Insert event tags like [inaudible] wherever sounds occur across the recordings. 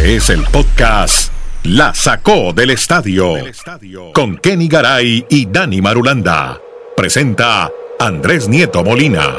Este es el podcast La Sacó del Estadio con Kenny Garay y Dani Marulanda. Presenta Andrés Nieto Molina.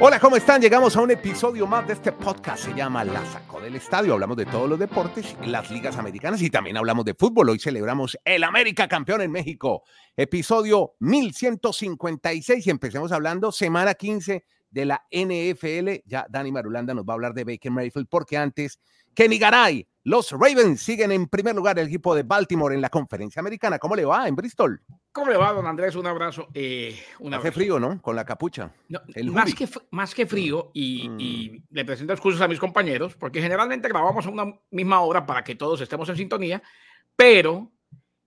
Hola, ¿cómo están? Llegamos a un episodio más de este podcast. Se llama La Sacó del Estadio. Hablamos de todos los deportes, las ligas americanas y también hablamos de fútbol. Hoy celebramos el América campeón en México. Episodio 1156 y empecemos hablando semana 15 de la NFL. Ya Dani Marulanda nos va a hablar de Baker Mayfield porque antes Kenny Garay, los Ravens siguen en primer lugar el equipo de Baltimore en la conferencia americana. ¿Cómo le va en Bristol? ¿Cómo le va, don Andrés? Un abrazo. Eh, un Hace abrazo. frío, ¿no? Con la capucha. No, el más, que, más que frío, y, Mm. y le presento excusas a mis compañeros, porque generalmente grabamos a una misma hora para que todos estemos en sintonía, pero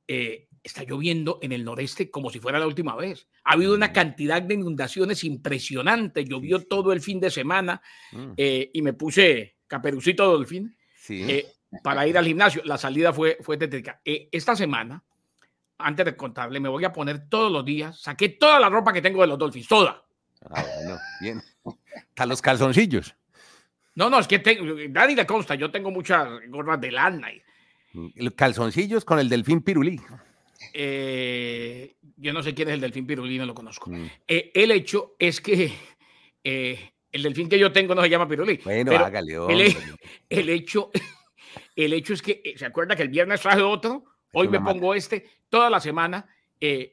eh, está lloviendo en el noreste como si fuera la última vez. Ha habido una cantidad de inundaciones impresionante. Llovió todo el fin de semana Mm, eh, y me puse caperucito dolfín Sí. eh, para ir al gimnasio. La salida fue, fue tétrica. Eh, esta semana, antes de contarle, me voy a poner todos los días. Saqué toda la ropa que tengo de los Dolphins, toda. Ah, bueno, bien. Están los calzoncillos. No, no, es que tengo, Dani le consta, yo tengo muchas gorras de lana. y, Los calzoncillos con el delfín pirulí. Eh, yo no sé quién es el delfín pirulí, no lo conozco. Mm. Eh, el hecho es que eh, el delfín que yo tengo no se llama pirulí. Bueno, hágale. el, [laughs] el hecho, el hecho es que, ¿se acuerda que el viernes traje otro? Hoy me pongo este, toda la semana.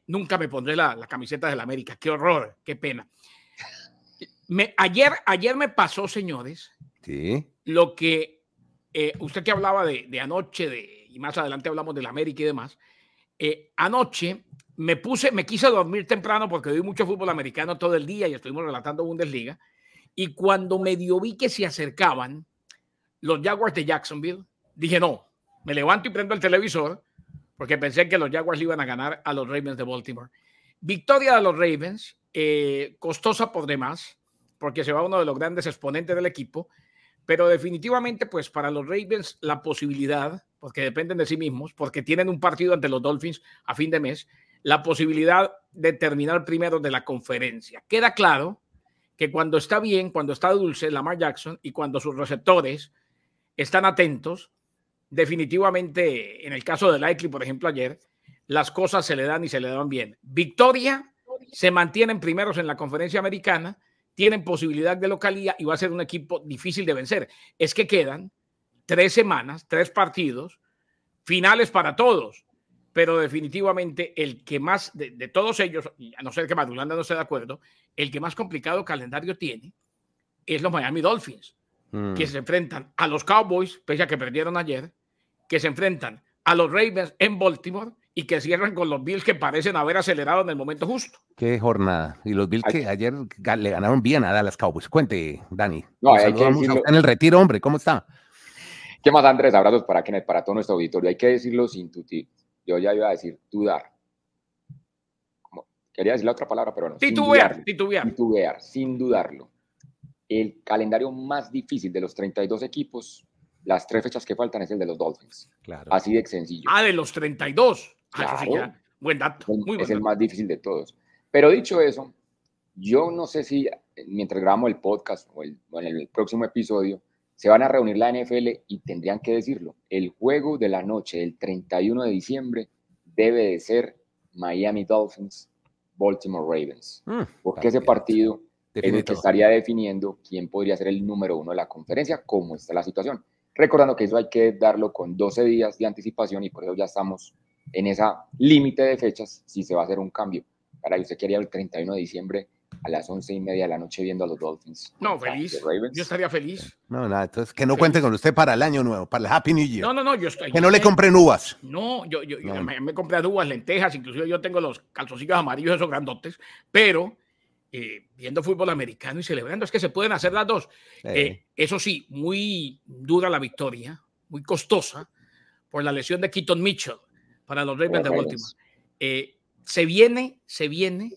nunca me pondré la, la camiseta de la América. Qué horror, qué pena. Me, ayer, ayer me pasó, señores, Sí. lo que usted que hablaba de, de anoche, de, y más adelante hablamos de la América y demás. Eh, anoche me puse, me quise dormir temprano porque vi mucho fútbol americano todo el día y estuvimos relatando Bundesliga. Y cuando medio vi que se acercaban los Jaguars de Jacksonville, dije no, me levanto y prendo el televisor porque pensé que los Jaguars iban a ganar a los Ravens de Baltimore. Victoria de los Ravens, eh, costosa por demás, porque se va uno de los grandes exponentes del equipo, pero definitivamente, pues para los Ravens la posibilidad, porque dependen de sí mismos, porque tienen un partido ante los Dolphins a fin de mes, la posibilidad de terminar primero de la conferencia. Queda claro que cuando está bien, cuando está dulce Lamar Jackson y cuando sus receptores están atentos, definitivamente en el caso de Likely, por ejemplo, ayer, las cosas se le dan y se le dan bien. Victoria, se mantienen primeros en la conferencia americana, tienen posibilidad de localía y va a ser un equipo difícil de vencer. Es que quedan tres semanas, tres partidos, finales para todos, pero definitivamente el que más, de, de todos ellos, a no ser que Madulanda no esté de acuerdo, el que más complicado calendario tiene es los Miami Dolphins, Mm. que se enfrentan a los Cowboys, pese a que perdieron ayer, que se enfrentan a los Ravens en Baltimore y que cierran con los Bills que parecen haber acelerado en el momento justo. Qué jornada. Y los Bills que ayer le ganaron bien a Dallas Cowboys. Cuente, Dani. No, hay que decirlo. en el retiro, hombre. ¿Cómo está? ¿Qué más, Andrés? Abrazos para Kenneth, para todo nuestro auditorio. Hay que decirlo sin tutir. Yo ya iba a decir dudar. Como- Quería decir la otra palabra, pero no. sin Titubear, dudarlo. titubear. Titubear, sin dudarlo. El calendario más difícil de los 32 equipos, las tres fechas que faltan es el de los Dolphins. Claro. Así de sencillo. Ah, de los 32. Ah, eso sí Claro. ya. Buen dato. Es el- Muy buen es el dato. más difícil de todos. Pero dicho eso, yo no sé si eh, mientras grabamos el podcast o, el- o en el próximo episodio se van a reunir la NFL y tendrían que decirlo. El juego de la noche del 31 de diciembre debe de ser Miami Dolphins, Baltimore Ravens. Mm, Porque ese partido es el que estaría definiendo quién podría ser el número uno de la conferencia, cómo está la situación. Recordando que eso hay que darlo con 12 días de anticipación y por eso ya estamos en esa límite de fechas si se va a hacer un cambio. Para usted quería el 31 de diciembre a las 11 y media de la noche viendo a los Dolphins. No, feliz. Yo estaría feliz. No, nada. Entonces, que no Feliz. cuente con usted para el año nuevo, para el Happy New Year. No, no, no, yo estoy. que yo no le compren uvas. No, yo, yo, me, me compré uvas, lentejas, inclusive yo tengo los calzoncillos amarillos esos grandotes, pero eh, viendo fútbol americano y celebrando, es que se pueden hacer las dos. Eh, Eh, eso sí, muy dura la victoria, muy costosa por la lesión de Keaton Mitchell para los Ravens de Baltimore. Eh, se viene, se viene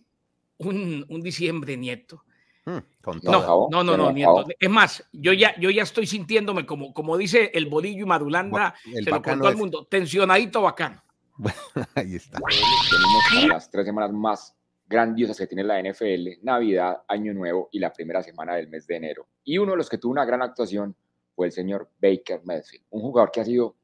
un, un diciembre, nieto. mm, con No, todo. No, no, no, nieto. Es más, yo ya, yo ya estoy sintiéndome como, como dice el bolillo y Madulanda, El se lo contó al mundo, tensionadito bacano. [laughs] Ahí está. Tenemos las tres semanas más grandiosas que tiene la NFL, Navidad, Año Nuevo y la primera semana del mes de enero. Y uno de los que tuvo una gran actuación fue fue el señor Baker Mayfield, un jugador que ha sido,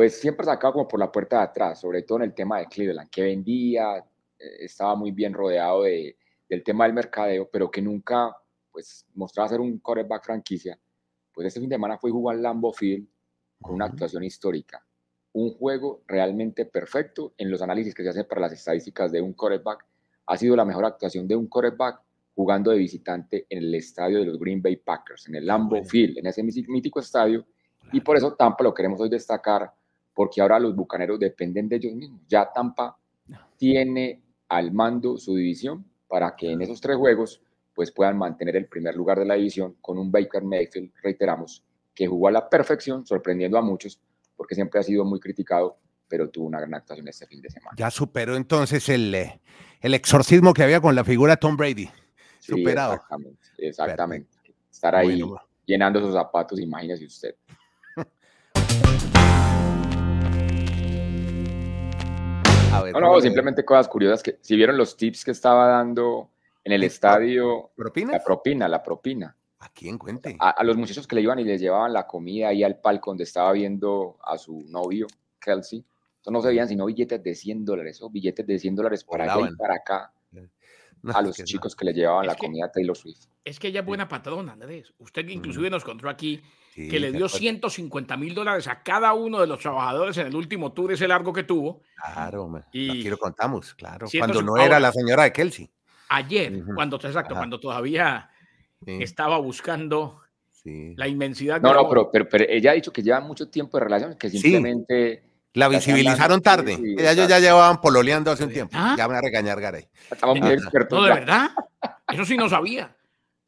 pues siempre sacado como por la puerta de atrás, sobre todo en el tema de Cleveland, que vendía, eh, estaba muy bien rodeado de, del tema del mercadeo, pero que nunca, pues, mostraba ser un quarterback franquicia. Pues este fin de semana fue jugar Lambo Field con una actuación histórica. Un juego realmente perfecto en los análisis que se hacen para las estadísticas de un quarterback. Ha sido la mejor actuación de un quarterback jugando de visitante en el estadio de los Green Bay Packers, en el Lambeau Field, en ese mítico estadio. Y por eso Tampa lo queremos hoy destacar, porque ahora los bucaneros dependen de ellos mismos. Ya Tampa tiene al mando su división para que en esos tres juegos pues puedan mantener el primer lugar de la división con un Baker Mayfield, reiteramos, que jugó a la perfección, sorprendiendo a muchos, porque siempre ha sido muy criticado, pero tuvo una gran actuación este fin de semana. Ya superó entonces el, eh, el exorcismo que había con la figura Tom Brady superado. Exactamente, exactamente. Estar ahí llenando sus zapatos, imagínese usted. No, no, simplemente cosas curiosas que si vieron los tips que estaba dando en el estadio, la propina, la propina. ¿A quién cuente? A, los muchachos que le iban y les llevaban la comida ahí al palco donde estaba viendo a su novio, Kelsey. Entonces no se veían sino billetes de 100 dólares, o billetes de 100 dólares para allá y para acá [laughs] a los chicos que le llevaban la comida a Taylor Swift. Es que ella es buena patrona, Andrés. Usted inclusive nos contó aquí que le dio 150 mil dólares a cada uno de los trabajadores en el último tour ese largo que tuvo. Claro, y aquí lo contamos, claro. Cuando no era la señora de Kelsey. Ayer, cuando, exacto, cuando todavía estaba buscando la inmensidad. No, no, pero, pero, ella ha dicho que lleva mucho tiempo de relación, que simplemente la visibilizaron tarde. ellos ya llevaban pololeando hace un tiempo. ¿Ah? Ya van a regañar Garay. Estamos muy expertos. No, de verdad. [laughs] Eso sí no sabía.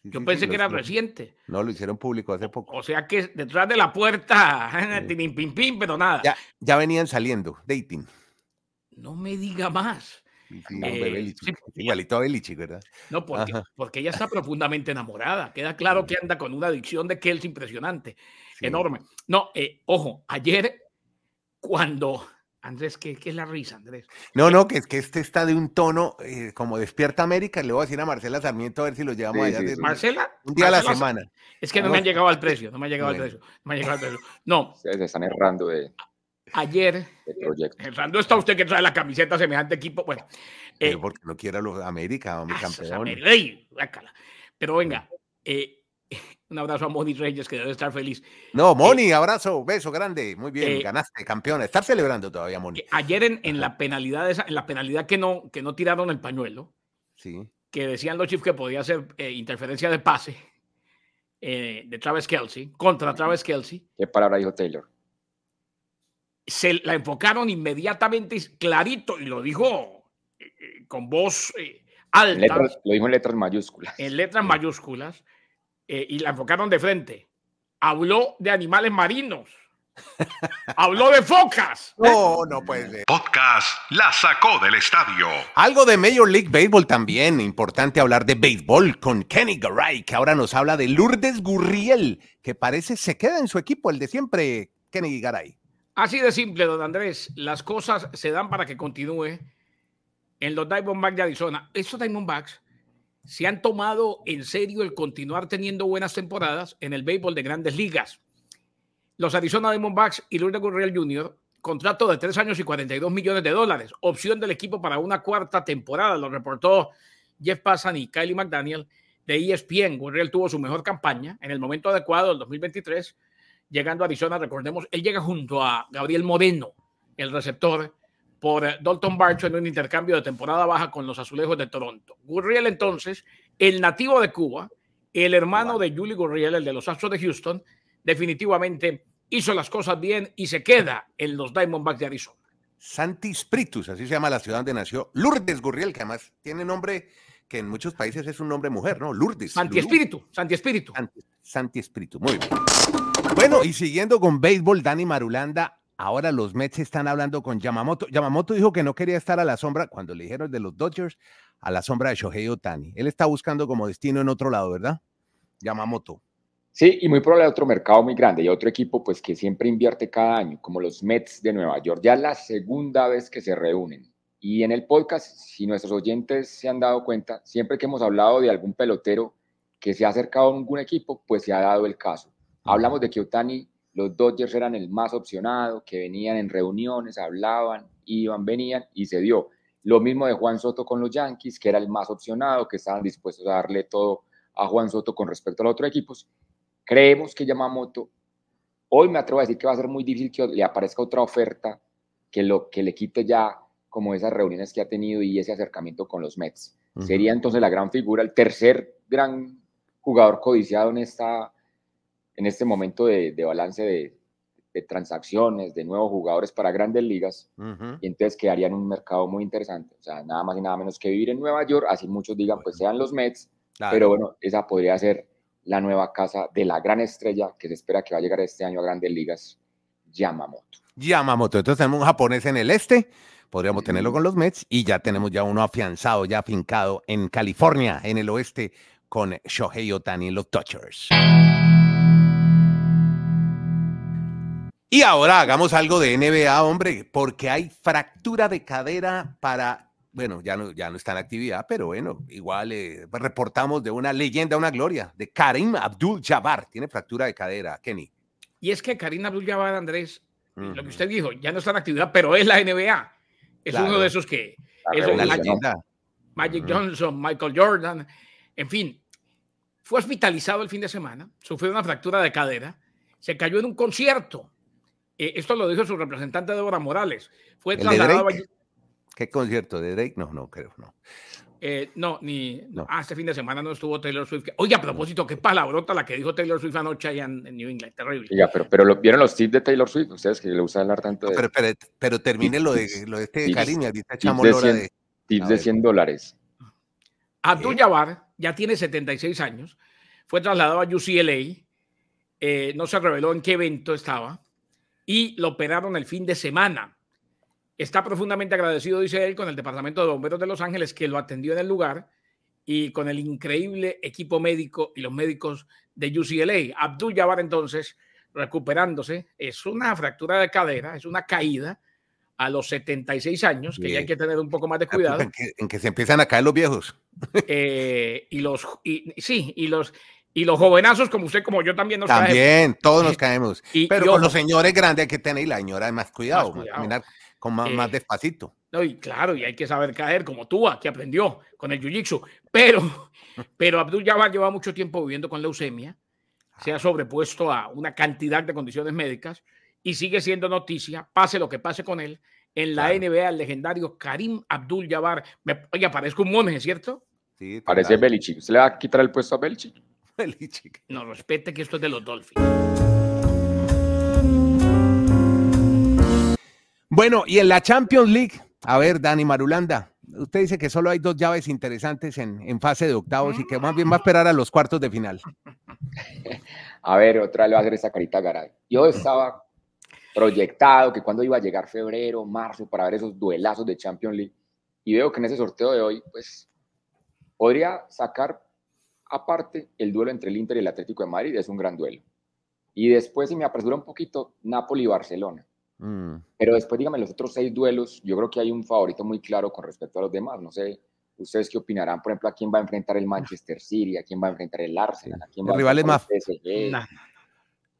Yo pensé que era reciente. No, lo hicieron público hace poco. O sea que detrás de la puerta, pim, pim, pim, pero nada. Ya, ya venían saliendo, dating. No me diga más. Eh, igualito a Belichick, ¿verdad? No, porque, porque, ella está [laughs] profundamente enamorada. Queda claro que anda con una adicción de Kels impresionante, enorme. No, eh, ojo, ayer cuando Andrés, ¿qué, ¿qué, es la risa, Andrés? No, no, que es que este está de un tono eh, como Despierta América. Le voy a decir a Marcela Sarmiento a ver si lo llevamos allá. ¿Marcela? Un día a la semana. Es que no, me han llegado al precio, no me ha llegado al precio. No me ha llegado al precio. No. Se están errando de. Ayer, errando está usted que trae la camiseta semejante equipo. Bueno. Eh, porque no quiera los América, mi campeón. Pero venga, eh, [laughs] un abrazo a Moni Reyes, que debe estar feliz. No, eh, Moni, abrazo, beso grande. Muy bien, eh, ganaste, campeón. Estás celebrando todavía, Moni. Ayer en, en la penalidad, esa, en la penalidad que no, que no tiraron el pañuelo, sí. que decían los Chiefs que podía ser eh, interferencia de pase de Travis Kelsey, contra Travis Kelsey. ¿Qué palabra dijo Taylor? Se la enfocaron inmediatamente, clarito, y lo dijo con voz alta. lo dijo en letras mayúsculas. En letras mayúsculas eh, y la enfocaron de frente. Habló de animales marinos. [laughs] Habló de focas. No, no puede ser. Podcast la sacó del estadio. Algo de Major League Baseball también. Importante hablar de béisbol con Kenny Garay, que ahora nos habla de Lourdes Gurriel, que parece se queda en su equipo, el de siempre, Kenny Garay. Así de simple, don Andrés. Las cosas se dan para que continúe en los Diamondbacks de Arizona. Estos Diamondbacks se han tomado en serio el continuar teniendo buenas temporadas en el béisbol de grandes ligas. Los Arizona Diamondbacks y Lourdes Gurriel Jr., contrato de tres años y 42 millones de dólares, opción del equipo para una cuarta temporada, lo reportó Jeff Passan y Kylie McDaniel de ESPN. Gurriel tuvo su mejor campaña en el momento adecuado, el 2023, llegando a Arizona, recordemos, él llega junto a Gabriel Moreno, el receptor por eh, Dalton Barcho en un intercambio de temporada baja con los Azulejos de Toronto. Gurriel entonces, el nativo de Cuba, el hermano de Julie Gurriel, el de los Astros de Houston, definitivamente hizo las cosas bien y se queda en los Diamondbacks de Arizona. Santi Spiritus, así se llama la ciudad donde nació Lourdes Gurriel, que además tiene nombre que en muchos países es un nombre mujer, ¿no? Lourdes. Santi Espíritu, Santi Espíritu. Santi, Santi Espíritu, muy bien. Bueno, y siguiendo con béisbol, Dani Marulanda Ahora los Mets están hablando con Yamamoto. Yamamoto dijo que no quería estar a la sombra, cuando le dijeron de los Dodgers, a la sombra de Shohei Otani. Él está buscando como destino en otro lado, ¿verdad? Yamamoto. Sí, y muy probable otro mercado muy grande y otro equipo pues que siempre invierte cada año, como los Mets de Nueva York. Ya es la segunda vez que se reúnen. Y en el podcast, si nuestros oyentes se han dado cuenta, siempre que hemos hablado de algún pelotero que se ha acercado a algún equipo, pues se ha dado el caso. Hablamos de que Otani, los Dodgers eran el más opcionado, que venían en reuniones, hablaban, iban, venían y se dio. Lo mismo de Juan Soto con los Yankees, que era el más opcionado, que estaban dispuestos a darle todo a Juan Soto con respecto a los otros equipos. Creemos que Yamamoto, hoy me atrevo a decir que va a ser muy difícil que le aparezca otra oferta que, lo, que le quite ya como esas reuniones que ha tenido y ese acercamiento con los Mets. Sería entonces la gran figura, el tercer gran jugador codiciado en, esta, en este momento de, balance de, transacciones, de nuevos jugadores para grandes ligas, y entonces quedaría en un mercado muy interesante. O sea, nada más y nada menos que vivir en Nueva York, así muchos digan, pues sean los Mets, pero bueno, esa podría ser la nueva casa de la gran estrella que se espera que va a llegar este año a grandes ligas, Yamamoto. Yamamoto, entonces tenemos un japonés en el este, podríamos tenerlo con los Mets, y ya tenemos ya uno afianzado, ya afincado en California, en el oeste, con Shohei Otani en los Dodgers. Y ahora hagamos algo de NBA, hombre, porque hay fractura de cadera para, bueno, ya no, ya no está en actividad, pero bueno, igual eh, reportamos de una leyenda, una gloria, de Karim Abdul-Jabbar. Tiene fractura de cadera, Kenny. Y es que Karim Abdul-Jabbar, Andrés, lo que usted dijo, ya no está en actividad, pero es la NBA. Es uno de esos que... Es la leyenda. Magic Johnson, Michael Jordan, en fin, fue hospitalizado el fin de semana, sufrió una fractura de cadera, se cayó en un concierto. Eh, esto lo dijo su representante Débora Morales. Fue trasladado ¿Qué concierto? ¿De Drake? No, no creo, no. Eh, no, ni. No. Ah, este fin de semana no estuvo Taylor Swift. Oye, a propósito, qué palabrota la que dijo Taylor Swift anoche allá en, New England. Terrible. Ya, pero, pero lo, ¿vieron los tips de Taylor Swift? Ustedes que le usan hablar tanto de. pero, pero, termine lo de, lo de este cariño. Ahorita echamos tips de, 100, de, tips de 100 dólares. Abdul Jabbar ya tiene 76 años, fue trasladado a UCLA, eh, no se reveló en qué evento estaba y lo operaron el fin de semana. Está profundamente agradecido, dice él, con el Departamento de Bomberos de Los Ángeles que lo atendió en el lugar y con el increíble equipo médico y los médicos de UCLA. Abdul Jabbar entonces recuperándose, es una fractura de cadera, es una caída, a los 76 años, que ya hay que tener un poco más de cuidado. En que, se empiezan a caer los viejos. Eh, y los, y, sí, y los, y los jovenazos como usted, como yo también nos También, todos nos [laughs] caemos. Pero con los señores grandes hay que tener y la señora más cuidado, más caminar con más, más, eh, despacito. No, y claro, y hay que saber caer como tú, que aprendió con el jiu-jitsu. Pero, [laughs] pero Abdul Jabbar lleva mucho tiempo viviendo con leucemia, se ha sobrepuesto a una cantidad de condiciones médicas y sigue siendo noticia, pase lo que pase con él, en la NBA, el legendario Karim Abdul Jabbar. oye, parezco un monje, ¿cierto? Sí, Parece Belichick. ¿Se le va a quitar el puesto a Belichick? Belichick. No, respete que esto es de los Dolphins. Bueno, y en la Champions League, a ver, Dani Marulanda, usted dice que solo hay dos llaves interesantes en, en fase de octavos y que más bien va a esperar a los cuartos de final. [laughs] A ver, otra le va a hacer esa carita Garay. Yo estaba proyectado, que cuando iba a llegar febrero, marzo, para ver esos duelazos de Champions League. Y veo que en ese sorteo de hoy, pues, podría sacar aparte el duelo entre el Inter y el Atlético de Madrid, es un gran duelo. Y después, si me apresura un poquito, Napoli y Barcelona. Mm. Pero después, dígame, los otros seis duelos, yo creo que hay un favorito muy claro con respecto a los demás. No sé, ustedes qué opinarán, por ejemplo, a quién va a enfrentar el Manchester City, a quién va a enfrentar el Arsenal, a quién va a enfrentar más... el PSG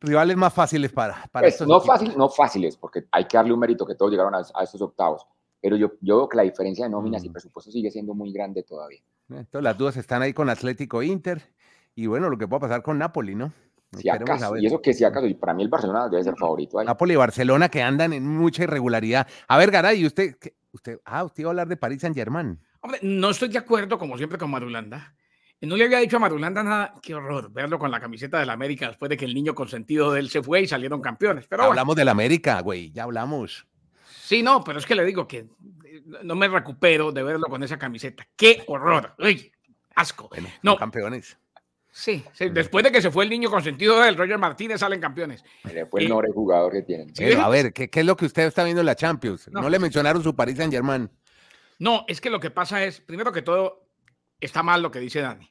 rivales más fáciles para, para pues, no, fácil, no fáciles, porque hay que darle un mérito que todos llegaron a, estos octavos. Pero yo, yo veo que la diferencia de nóminas y mm. presupuesto sigue siendo muy grande todavía. Entonces las dudas están ahí con Atlético Inter y bueno, lo que puede pasar con Napoli, ¿no? Si acaso, y eso que si acaso, y para mí el Barcelona debe ser favorito. Ahí. Napoli y Barcelona que andan en mucha irregularidad. A ver, Garay, usted, usted, ah, usted iba a hablar de París Saint Germain. Hombre, no estoy de acuerdo, como siempre, con Marulanda. No le había dicho a Marulanda nada, qué horror, verlo con la camiseta del América después de que el niño consentido de él se fue y salieron campeones. Pero hablamos del América, güey, ya hablamos. Sí, no, pero es que le digo que eh, no me recupero de verlo con esa camiseta. Qué horror, uy, asco. no, campeones. Sí, después de que se fue el niño consentido del Roger Martínez, salen campeones. Después el nombre jugador que tienen. a ver, ¿qué, es lo que usted está viendo en la Champions? No, no le mencionaron su Paris Saint Germain. No, es que lo que pasa es, primero que todo, está mal lo que dice Dani.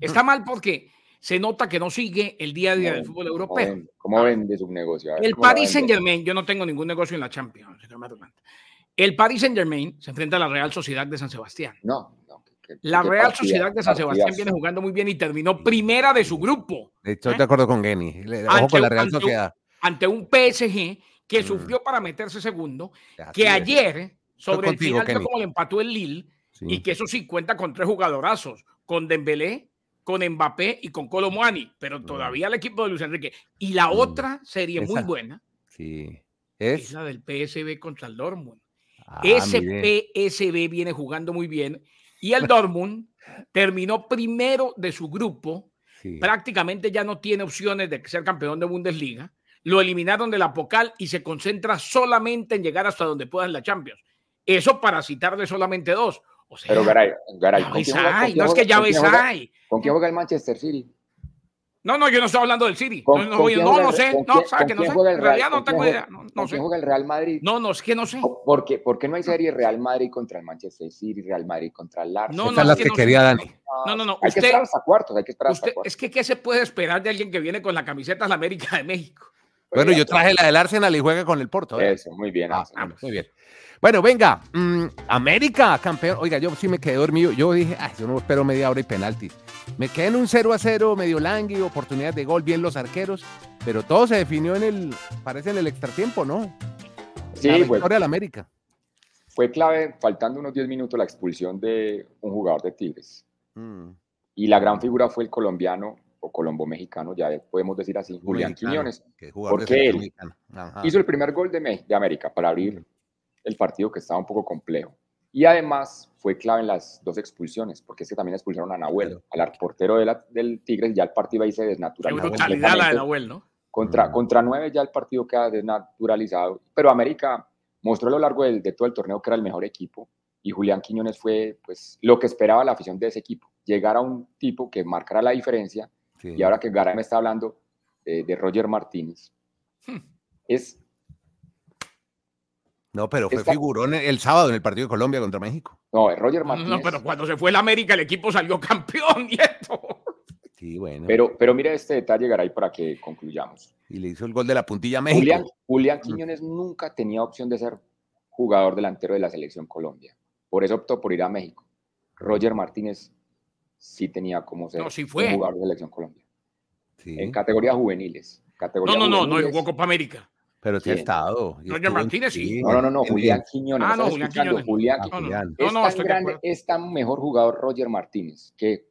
Está mm. mal porque se nota que no sigue el día a día del fútbol europeo. ¿Cómo, ah. vende su negocio? el Paris Saint Germain, yo no tengo ningún negocio en la Champions, señor El Paris Saint Germain se enfrenta a la Real Sociedad de San Sebastián. No, no. la Real Sociedad de San Sebastián viene jugando muy bien y terminó primera de su grupo. Estoy ¿eh? de acuerdo con Genny. Ojo con la Real Sociedad. Ante un PSG que mm. sufrió para meterse segundo, que ayer, sobre el final, como le empató el Lille, y que eso sí cuenta con tres jugadorazos, con Dembélé, con Mbappé y con Colomwani, pero mm. todavía el equipo de Luis Enrique. Y la mm. otra serie muy buena sí. ¿Es? la del PSB contra el Dortmund. Ah, Ese PSB viene jugando muy bien y el Dortmund [laughs] terminó primero de su grupo. Prácticamente ya no tiene opciones de ser campeón de Bundesliga. Lo eliminaron de la Pocal y se concentra solamente en llegar hasta donde puedan la Champions. Eso para citarle solamente dos. Pero Garay, Garay no es que ya ves ¿Con quién juega el Manchester City? No, no, yo no estoy hablando del City. no, no, no, no sé. No, ¿sabes que no sé? En realidad no tengo idea. No, no sé. juega el Real Madrid? No, no, es que no sé. ¿Por qué, ¿Por qué no hay serie Real Madrid contra el Manchester City, Real Madrid contra el Arsenal? No, no, es las que, quería Dani. No, no, no. Hay que esperar hasta cuartos, hay que esperar hasta cuartos. Es que, ¿qué se puede esperar de alguien que viene con la camiseta de la América de México? Bueno, yo traje la del Arsenal y juega con el Porto. ¿eh? Eso, muy bien. Ah, muy bien. Bueno, venga, mm, América, campeón. Oiga, yo sí me quedé dormido. Yo dije, ay, yo no espero media hora y penaltis. Me quedé en un 0 a 0, medio langui, oportunidad de gol, bien los arqueros, pero todo se definió en el, parece en el extratiempo, ¿no? Sí, la victoria del América. Fue clave, faltando unos 10 minutos, la expulsión de un jugador de Tigres. Mm. Y la gran figura fue el colombiano o colombo mexicano, ya podemos decir así, Julián Quiñones. Porque él hizo el primer gol de, de América para abrir el partido que estaba un poco complejo. Y además fue clave en las dos expulsiones, porque es que también expulsaron a Nahuel, al portero de la, del Tigres, ya el partido ahí se desnaturalizó. brutalidad la de Nahuel, ¿no? Contra, mm. contra nueve ya el partido queda desnaturalizado, pero América mostró a lo largo del, de todo el torneo que era el mejor equipo y Julián Quiñones fue pues lo que esperaba la afición de ese equipo, llegar a un tipo que marcara la diferencia y ahora que Garay me está hablando de Roger Martínez, hmm. es no, pero fue figurón el sábado en el partido de Colombia contra México. No, Roger Martínez. No, pero cuando se fue el América, el equipo salió campeón, [laughs] nieto. Sí, bueno. Pero, pero mira este detalle, Garay, para que concluyamos. Y le hizo el gol de la puntilla a México. Julián, mm. Quiñones nunca tenía opción de ser jugador delantero de la selección Colombia. Por eso optó por ir a México. Roger Martínez sí tenía como ser jugador de la selección Colombia. Sí. En categorías juveniles. no, no, no, no, jugó Copa América. Pero sí ha estado. Roger Martínez, sí. No, no, no, Julián Quiñones. Ah, no, Julián Quiñones. Julián Quiñones. Es, tan grande, es tan mejor jugador Roger Martínez que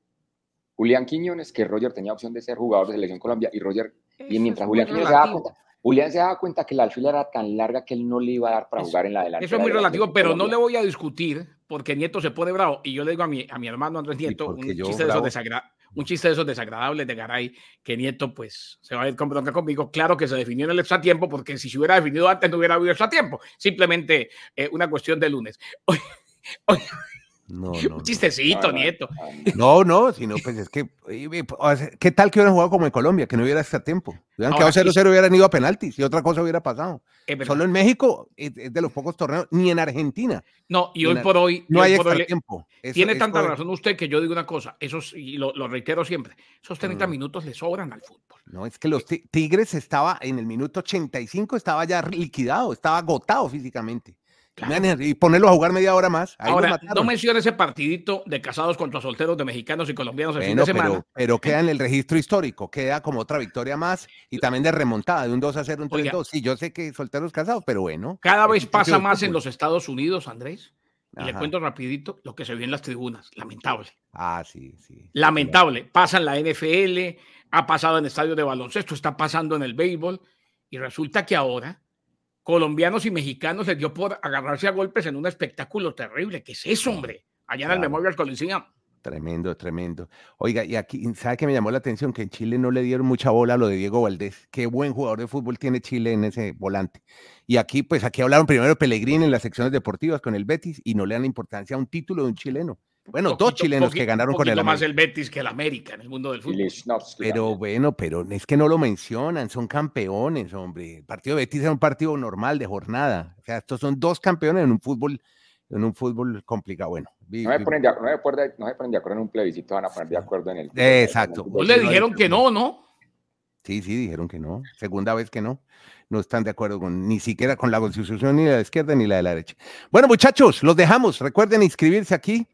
Julián Quiñones, que Roger tenía opción de ser jugador de Selección Colombia y Roger, y mientras Julián Quiñones se daba cuenta, Julián se daba cuenta que la alfila era tan larga que él no le iba a dar para jugar en la delantera. Eso es muy relativo, pero no le voy a discutir porque Nieto se pone bravo y yo le digo a mi, a mi hermano Andrés Nieto un chiste de esos desagradables un chiste de esos desagradables de Garay, que Nieto pues se va a ir con conmigo. Claro que se definió en el extratiempo, porque si se hubiera definido antes no hubiera habido extratiempo. Simplemente eh, una cuestión de lunes. [laughs] [laughs] No, no, un chistecito, nieto. No, no, sino pues es que, ¿qué tal que hubieran jugado como en Colombia, que no hubiera este tiempo? Hubieran quedado 0-0, hubieran ido a penaltis y otra cosa hubiera pasado. Solo en México es, de los pocos torneos, ni en Argentina. No, y hoy por hoy. No hay extra tiempo. tiene tanta razón usted que yo digo una cosa, esos, y lo, reitero siempre, esos 30 mm. minutos le sobran al fútbol. No, es que los Tigres estaba en el minuto 85, estaba ya liquidado, estaba agotado físicamente. Y ponerlo a jugar media hora más. Ahora, no menciona ese partidito de casados contra solteros de mexicanos y colombianos el fin de semana. Pero, queda en el registro histórico, queda como otra victoria más y también de remontada, de un 2 a 0, un 3 a 2. Sí, yo sé que solteros casados, pero bueno. Cada vez pasa más en los Estados Unidos, Andrés. Y le cuento rapidito lo que se vio en las tribunas. Lamentable. Ah, sí, sí. Lamentable. Pasa en la NFL, ha pasado en estadios de baloncesto, está pasando en el béisbol. Y resulta que ahora colombianos y mexicanos les dio por agarrarse a golpes en un espectáculo terrible. ¿Qué es eso, hombre? Allá en el Memorial Coliseum. Tremendo, tremendo. Oiga, y aquí, ¿sabe que me llamó la atención? Que en Chile no le dieron mucha bola a lo de Diego Valdés. Qué buen jugador de fútbol tiene Chile en ese volante. Y aquí, pues aquí hablaron primero de Pellegrini en las secciones deportivas con el Betis y no le dan importancia a un título de un chileno. Bueno, dos chilenos que ganaron con el más el Betis que el América en el mundo del fútbol. Pero bueno, pero es que no lo mencionan, son campeones, hombre. El partido de Betis es un partido normal de jornada. O sea, estos son dos campeones en un fútbol, en un fútbol complicado. Bueno, no se, ponen de, acuerdo, no se ponen de acuerdo en un plebiscito, van a poner de acuerdo en el. Exacto. En le dijeron que no, ¿no? Sí, sí, dijeron que no. Segunda vez que no. No están de acuerdo con ni siquiera con la constitución ni de la izquierda ni la de la derecha. Bueno, muchachos, los dejamos. Recuerden inscribirse aquí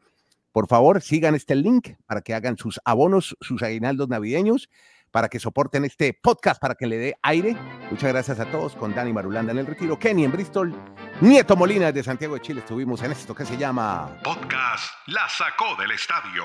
Por favor, sigan este link para que hagan sus abonos, sus aguinaldos navideños, para que soporten este podcast, para que le dé aire. Muchas gracias a todos con Dani Marulanda en el retiro, Kenny en Bristol, Nieto Molina de Santiago de Chile. Estuvimos en esto que se llama Podcast La Sacó del Estadio.